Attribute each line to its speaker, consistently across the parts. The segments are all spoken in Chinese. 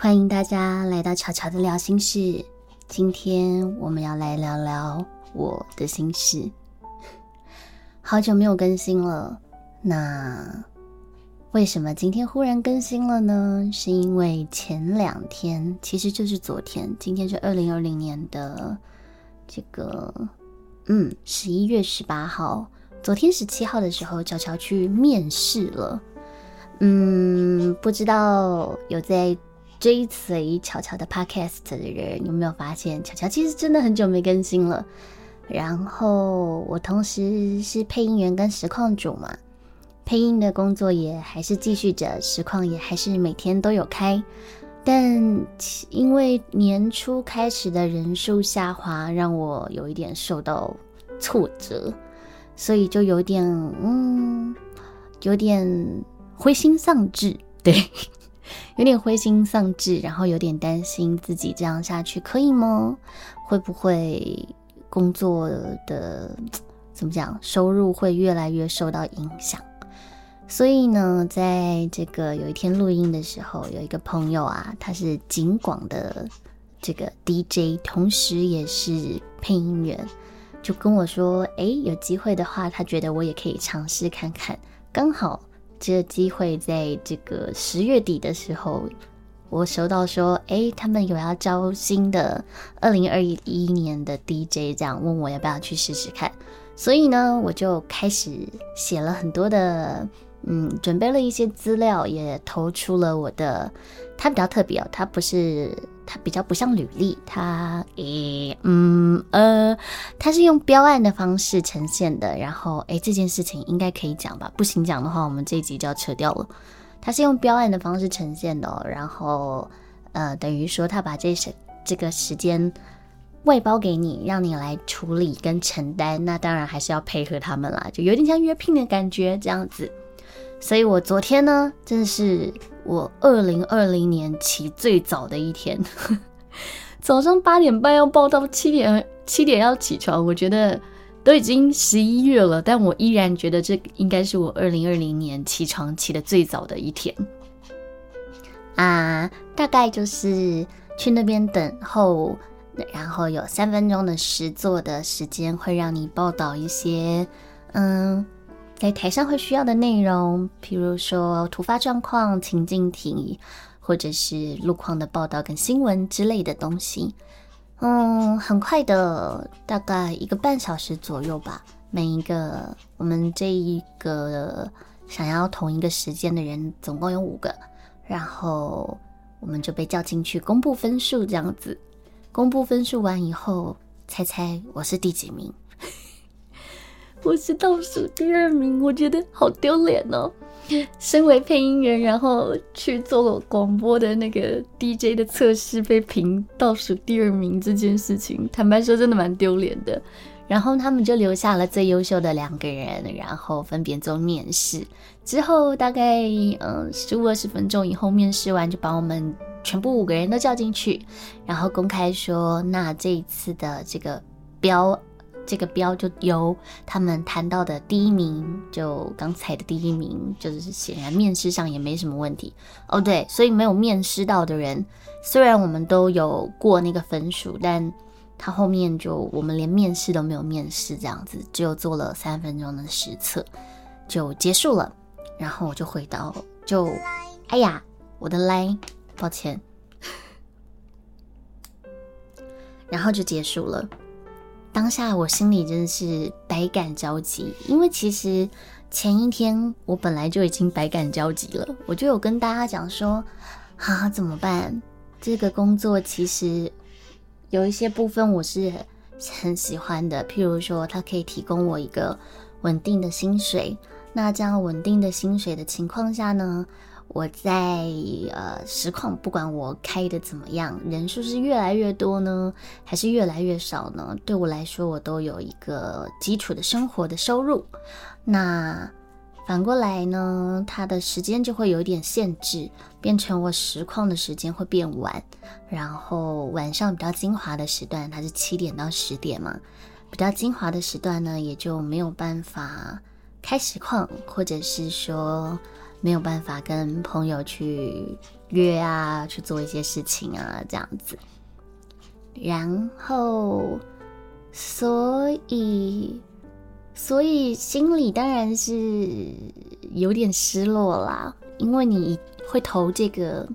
Speaker 1: 欢迎大家来到巧巧的聊心事。今天我们要来聊聊我的心事。好久没有更新了，那为什么今天忽然更新了呢？是因为前两天，其实就是昨天，今天是二零二零年的这个，嗯，十一月十八号。昨天十七号的时候，巧巧去面试了。嗯，不知道有在。追随巧巧的 podcast 的人有没有发现，巧巧其实真的很久没更新了。然后我同时是配音员跟实况主嘛，配音的工作也还是继续着，实况也还是每天都有开。但因为年初开始的人数下滑，让我有一点受到挫折，所以就有点嗯，有点灰心丧志，对。有点灰心丧志，然后有点担心自己这样下去可以吗？会不会工作的怎么讲，收入会越来越受到影响？所以呢，在这个有一天录音的时候，有一个朋友啊，他是景广的这个 DJ，同时也是配音员，就跟我说：“哎，有机会的话，他觉得我也可以尝试看看。”刚好。这个机会在这个十月底的时候，我收到说，哎，他们有要招新的二零二一年的 DJ，这样问我要不要去试试看。所以呢，我就开始写了很多的，嗯，准备了一些资料，也投出了我的。它比较特别哦，它不是。它比较不像履历，它诶嗯呃，它是用标案的方式呈现的。然后诶，这件事情应该可以讲吧？不行讲的话，我们这一集就要扯掉了。它是用标案的方式呈现的，然后呃，等于说他把这些这个时间外包给你，让你来处理跟承担。那当然还是要配合他们啦，就有点像约聘的感觉这样子。所以我昨天呢，真的是我二零二零年起最早的一天，早上八点半要报到，七点七点要起床。我觉得都已经十一月了，但我依然觉得这应该是我二零二零年起床起的最早的一天啊！大概就是去那边等候，然后有三分钟的实作的时间，会让你报道一些嗯。在台上会需要的内容，譬如说突发状况、情境题，或者是路况的报道跟新闻之类的东西。嗯，很快的，大概一个半小时左右吧。每一个我们这一个想要同一个时间的人，总共有五个，然后我们就被叫进去公布分数，这样子。公布分数完以后，猜猜我是第几名？我是倒数第二名，我觉得好丢脸哦。身为配音员，然后去做了广播的那个 DJ 的测试，被评倒数第二名这件事情，坦白说真的蛮丢脸的。然后他们就留下了最优秀的两个人，然后分别做面试。之后大概嗯十五二十分钟以后，面试完就把我们全部五个人都叫进去，然后公开说，那这一次的这个标。这个标就由他们谈到的第一名，就刚才的第一名，就是显然面试上也没什么问题哦。对，所以没有面试到的人，虽然我们都有过那个分数，但他后面就我们连面试都没有面试，这样子只有做了三分钟的实测就结束了。然后我就回到，就哎呀，我的 line，抱歉，然后就结束了。当下我心里真的是百感交集，因为其实前一天我本来就已经百感交集了，我就有跟大家讲说，啊怎么办？这个工作其实有一些部分我是很喜欢的，譬如说它可以提供我一个稳定的薪水，那这样稳定的薪水的情况下呢？我在呃实况，不管我开的怎么样，人数是越来越多呢，还是越来越少呢？对我来说，我都有一个基础的生活的收入。那反过来呢，它的时间就会有点限制，变成我实况的时间会变晚，然后晚上比较精华的时段，它是七点到十点嘛，比较精华的时段呢，也就没有办法开实况，或者是说。没有办法跟朋友去约啊，去做一些事情啊，这样子。然后，所以，所以心里当然是有点失落啦，因为你会投这个，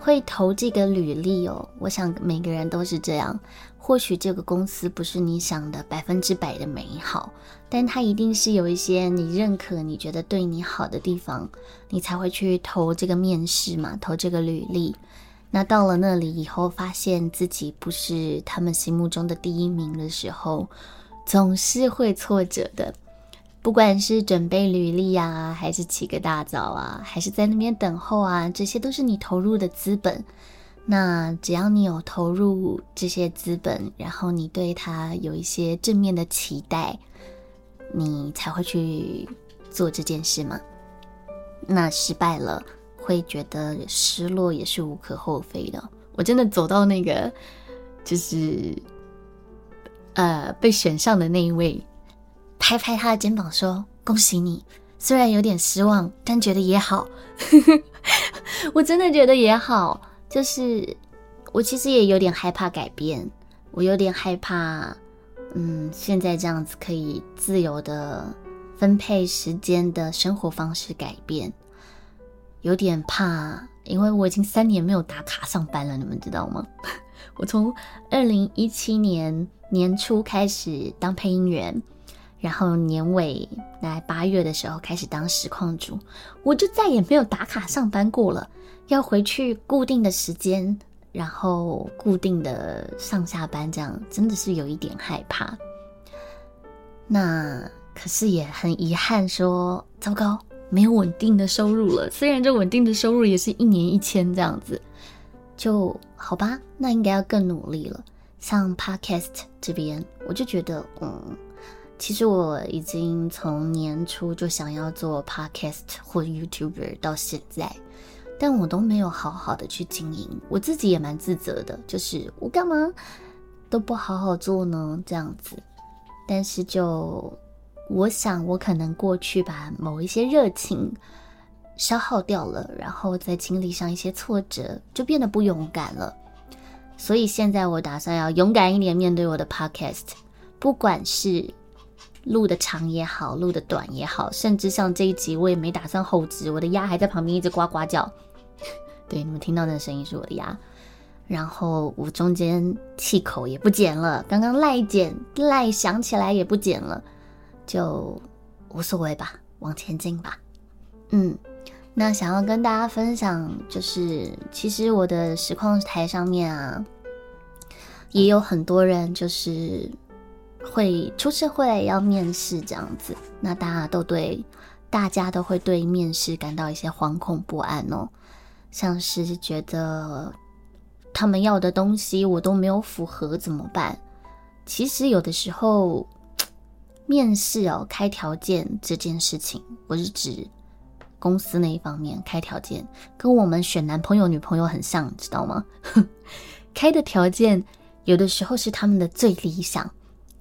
Speaker 1: 会投这个履历哦。我想每个人都是这样。或许这个公司不是你想的百分之百的美好，但它一定是有一些你认可、你觉得对你好的地方，你才会去投这个面试嘛，投这个履历。那到了那里以后，发现自己不是他们心目中的第一名的时候，总是会挫折的。不管是准备履历啊，还是起个大早啊，还是在那边等候啊，这些都是你投入的资本。那只要你有投入这些资本，然后你对他有一些正面的期待，你才会去做这件事嘛。那失败了，会觉得失落也是无可厚非的。我真的走到那个，就是呃被选上的那一位，拍拍他的肩膀说：“恭喜你，虽然有点失望，但觉得也好。”我真的觉得也好。就是我其实也有点害怕改变，我有点害怕，嗯，现在这样子可以自由的分配时间的生活方式改变，有点怕，因为我已经三年没有打卡上班了，你们知道吗？我从二零一七年年初开始当配音员，然后年尾来八月的时候开始当实况主，我就再也没有打卡上班过了。要回去固定的时间，然后固定的上下班，这样真的是有一点害怕。那可是也很遗憾，说糟糕，没有稳定的收入了。虽然这稳定的收入也是一年一千这样子，就好吧。那应该要更努力了。像 Podcast 这边，我就觉得，嗯，其实我已经从年初就想要做 Podcast 或 YouTuber 到现在。但我都没有好好的去经营，我自己也蛮自责的，就是我干嘛都不好好做呢？这样子，但是就我想，我可能过去把某一些热情消耗掉了，然后在经历上一些挫折，就变得不勇敢了。所以现在我打算要勇敢一点面对我的 podcast，不管是录的长也好，录的短也好，甚至像这一集我也没打算后置，我的鸭还在旁边一直呱呱叫。对，你们听到那声音是我的牙，然后我中间气口也不剪了，刚刚赖剪赖想起来也不剪了，就无所谓吧，往前进吧。嗯，那想要跟大家分享，就是其实我的实况台上面啊，也有很多人就是会出社会要面试这样子，那大家都对，大家都会对面试感到一些惶恐不安哦。像是觉得他们要的东西我都没有符合怎么办？其实有的时候面试哦开条件这件事情，我是指公司那一方面开条件，跟我们选男朋友女朋友很像，知道吗？开的条件有的时候是他们的最理想，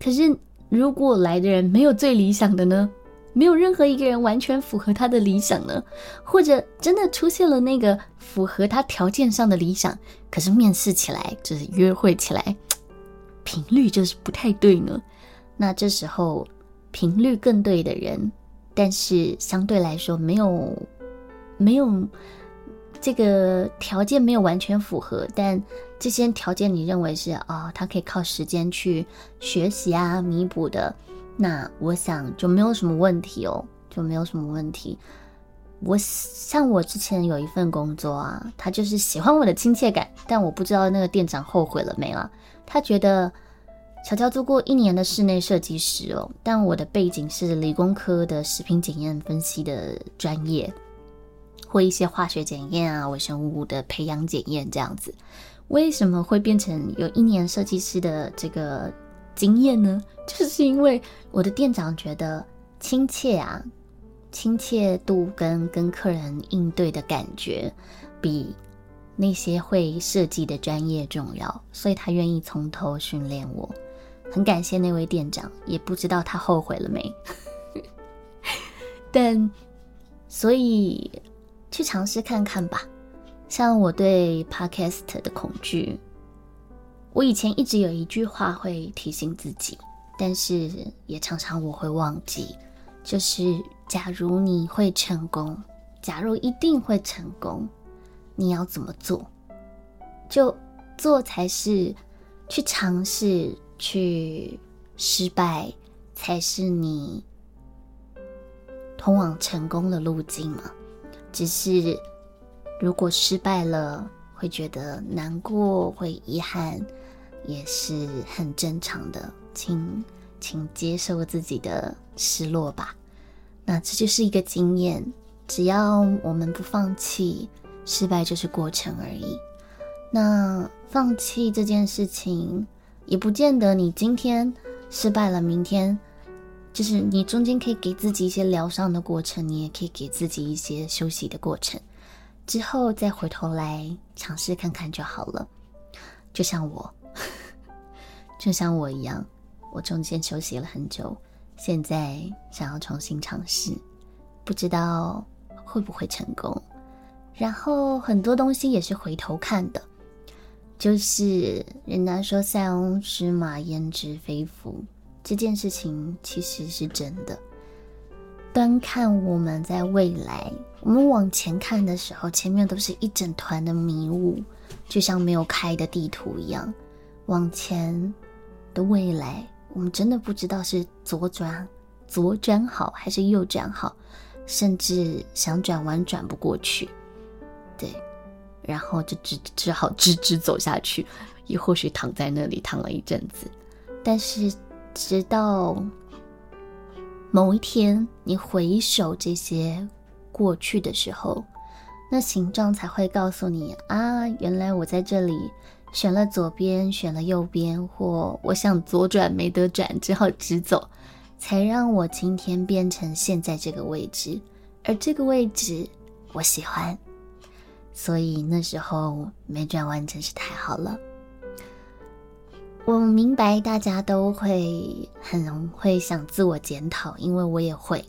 Speaker 1: 可是如果来的人没有最理想的呢？没有任何一个人完全符合他的理想呢，或者真的出现了那个符合他条件上的理想，可是面试起来就是约会起来频率就是不太对呢。那这时候频率更对的人，但是相对来说没有没有这个条件没有完全符合，但这些条件你认为是啊，他可以靠时间去学习啊弥补的。那我想就没有什么问题哦，就没有什么问题。我像我之前有一份工作啊，他就是喜欢我的亲切感，但我不知道那个店长后悔了没了。他觉得乔乔做过一年的室内设计师哦，但我的背景是理工科的食品检验分析的专业，会一些化学检验啊、微生物的培养检验这样子，为什么会变成有一年设计师的这个？经验呢，就是因为我的店长觉得亲切啊，亲切度跟跟客人应对的感觉，比那些会设计的专业重要，所以他愿意从头训练我。很感谢那位店长，也不知道他后悔了没。但所以去尝试看看吧。像我对 podcast 的恐惧，我以前一直有一句话会提醒自己，但是也常常我会忘记，就是假如你会成功，假如一定会成功，你要怎么做？就做才是去尝试，去失败才是你通往成功的路径嘛？只是如果失败了，会觉得难过，会遗憾，也是很正常的，请请接受自己的失落吧。那这就是一个经验，只要我们不放弃，失败就是过程而已。那放弃这件事情，也不见得你今天失败了，明天就是你中间可以给自己一些疗伤的过程，你也可以给自己一些休息的过程，之后再回头来尝试看看就好了。就像我，就像我一样，我中间休息了很久，现在想要重新尝试，不知道会不会成功。然后很多东西也是回头看的。就是人家说“塞翁失马，焉知非福”这件事情其实是真的。端看我们在未来，我们往前看的时候，前面都是一整团的迷雾，就像没有开的地图一样。往前的未来，我们真的不知道是左转左转好还是右转好，甚至想转弯转不过去。对。然后就只只好直直走下去，也或许躺在那里躺了一阵子，但是直到某一天你回首这些过去的时候，那形状才会告诉你啊，原来我在这里选了左边，选了右边，或我想左转没得转，只好直走，才让我今天变成现在这个位置，而这个位置我喜欢。所以那时候没转弯真是太好了。我明白大家都会很会想自我检讨，因为我也会。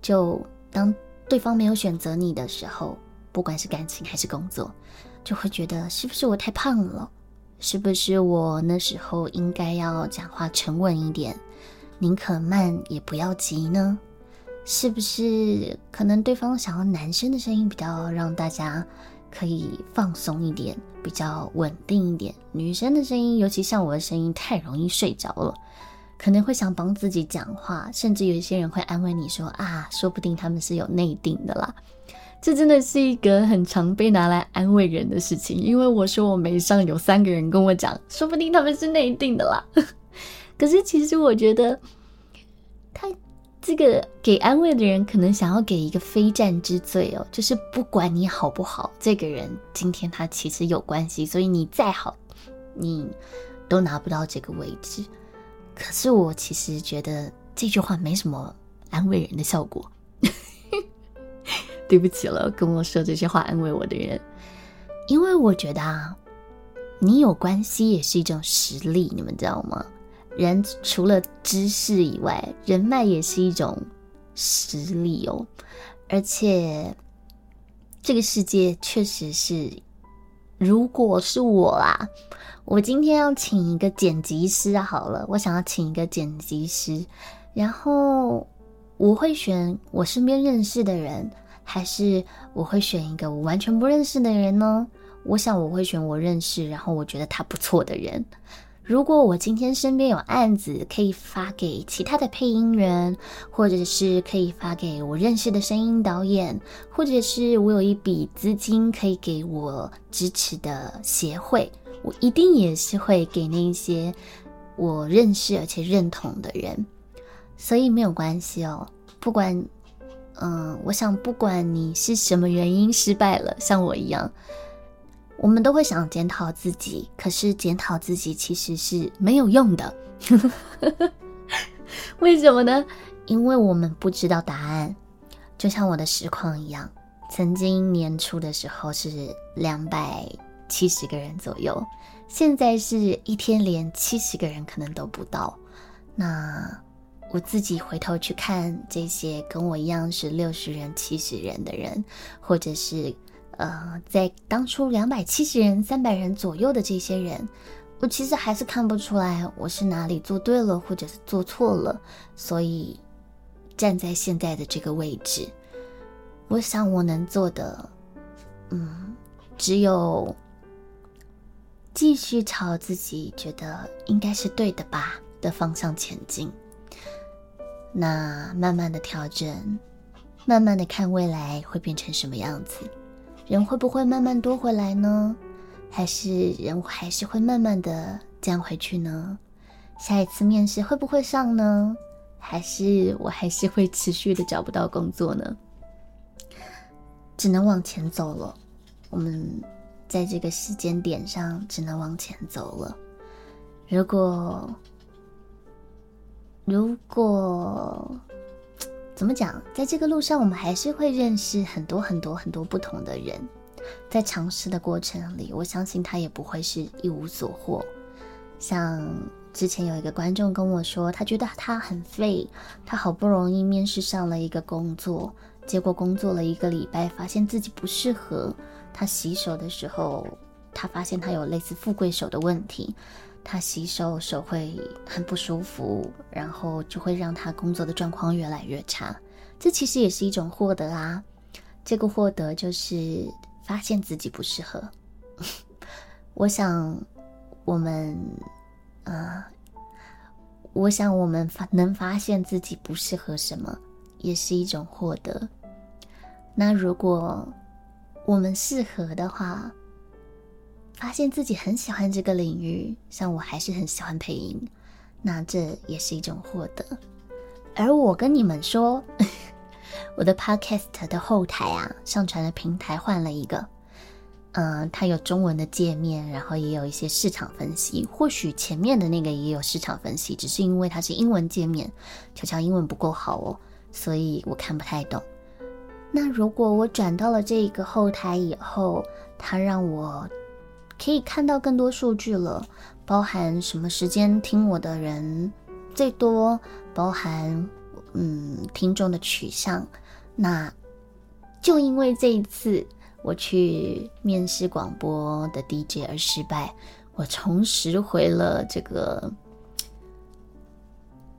Speaker 1: 就当对方没有选择你的时候，不管是感情还是工作，就会觉得是不是我太胖了？是不是我那时候应该要讲话沉稳一点，宁可慢也不要急呢？是不是可能对方想要男生的声音比较让大家可以放松一点，比较稳定一点？女生的声音，尤其像我的声音，太容易睡着了，可能会想帮自己讲话，甚至有一些人会安慰你说啊，说不定他们是有内定的啦。这真的是一个很常被拿来安慰人的事情，因为我说我没上，有三个人跟我讲，说不定他们是内定的啦。可是其实我觉得他。这个给安慰的人可能想要给一个非战之罪哦，就是不管你好不好，这个人今天他其实有关系，所以你再好，你都拿不到这个位置。可是我其实觉得这句话没什么安慰人的效果。对不起了，跟我说这些话安慰我的人，因为我觉得啊，你有关系也是一种实力，你们知道吗？人除了知识以外，人脉也是一种实力哦。而且，这个世界确实是，如果是我啊，我今天要请一个剪辑师好了，我想要请一个剪辑师，然后我会选我身边认识的人，还是我会选一个我完全不认识的人呢？我想我会选我认识，然后我觉得他不错的人。如果我今天身边有案子可以发给其他的配音员，或者是可以发给我认识的声音导演，或者是我有一笔资金可以给我支持的协会，我一定也是会给那些我认识而且认同的人。所以没有关系哦，不管，嗯，我想不管你是什么原因失败了，像我一样。我们都会想检讨自己，可是检讨自己其实是没有用的。为什么呢？因为我们不知道答案。就像我的实况一样，曾经年初的时候是两百七十个人左右，现在是一天连七十个人可能都不到。那我自己回头去看这些跟我一样是六十人、七十人的人，或者是。呃，在当初两百七十人、三百人左右的这些人，我其实还是看不出来我是哪里做对了，或者是做错了，所以站在现在的这个位置，我想我能做的，嗯，只有继续朝自己觉得应该是对的吧的方向前进。那慢慢的调整，慢慢的看未来会变成什么样子。人会不会慢慢多回来呢？还是人还是会慢慢的降回去呢？下一次面试会不会上呢？还是我还是会持续的找不到工作呢？只能往前走了。我们在这个时间点上只能往前走了。如果如果。怎么讲？在这个路上，我们还是会认识很多很多很多不同的人。在尝试的过程里，我相信他也不会是一无所获。像之前有一个观众跟我说，他觉得他很废，他好不容易面试上了一个工作，结果工作了一个礼拜，发现自己不适合。他洗手的时候，他发现他有类似富贵手的问题。他洗手手会很不舒服，然后就会让他工作的状况越来越差。这其实也是一种获得啊。这个获得就是发现自己不适合。我想我们，啊，我想我们发能发现自己不适合什么，也是一种获得。那如果我们适合的话，发现自己很喜欢这个领域，像我还是很喜欢配音，那这也是一种获得。而我跟你们说，我的 podcast 的后台啊，上传的平台换了一个，嗯，它有中文的界面，然后也有一些市场分析。或许前面的那个也有市场分析，只是因为它是英文界面，乔乔英文不够好哦，所以我看不太懂。那如果我转到了这个后台以后，它让我。可以看到更多数据了，包含什么时间听我的人最多，包含嗯听众的取向。那就因为这一次我去面试广播的 DJ 而失败，我重拾回了这个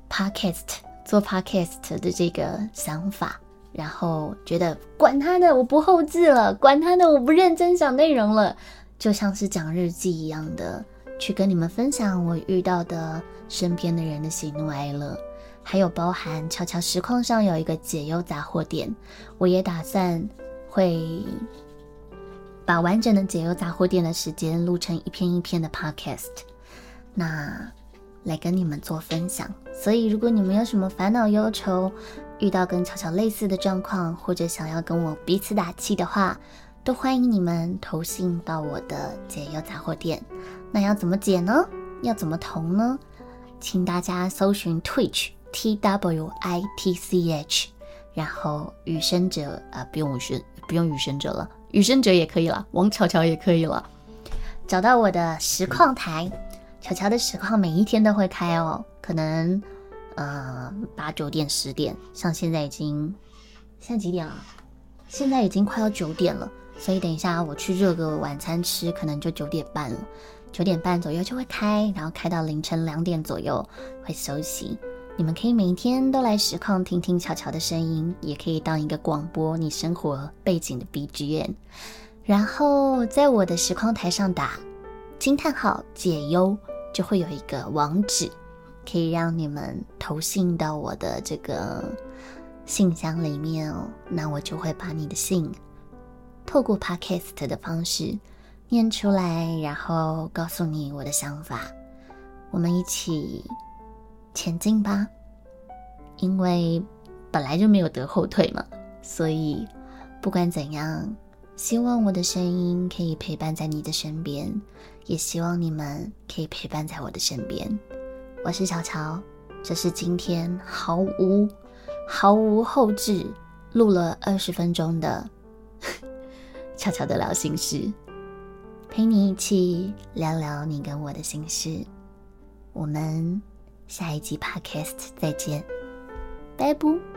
Speaker 1: Podcast 做 Podcast 的这个想法，然后觉得管他的，我不后置了，管他的，我不认真想内容了。就像是讲日记一样的，去跟你们分享我遇到的身边的人的喜怒哀乐，还有包含悄悄实况上有一个解忧杂货店，我也打算会把完整的解忧杂货店的时间录成一篇一篇的 podcast，那来跟你们做分享。所以如果你们有什么烦恼忧愁，遇到跟巧巧类似的状况，或者想要跟我彼此打气的话，都欢迎你们投信到我的解忧杂货店。那要怎么解呢？要怎么投呢？请大家搜寻 Twitch T W I T C H，然后雨生者啊，不用雨生，不用雨生者了，雨生者也可以了，王巧巧也可以了。找到我的实况台，巧巧的实况每一天都会开哦，可能呃八九点十点，像现在已经现在几点了？现在已经快要九点了。所以等一下我去热个晚餐吃，可能就九点半了。九点半左右就会开，然后开到凌晨两点左右会休息。你们可以每天都来实况听听巧巧的声音，也可以当一个广播你生活背景的 BGM。然后在我的实况台上打惊叹号解忧，就会有一个网址，可以让你们投信到我的这个信箱里面哦。那我就会把你的信。透过 podcast 的方式念出来，然后告诉你我的想法，我们一起前进吧。因为本来就没有得后退嘛，所以不管怎样，希望我的声音可以陪伴在你的身边，也希望你们可以陪伴在我的身边。我是小乔，这是今天毫无毫无后置录了二十分钟的。悄悄的聊心事，陪你一起聊聊你跟我的心事。我们下一集 Podcast 再见，拜拜。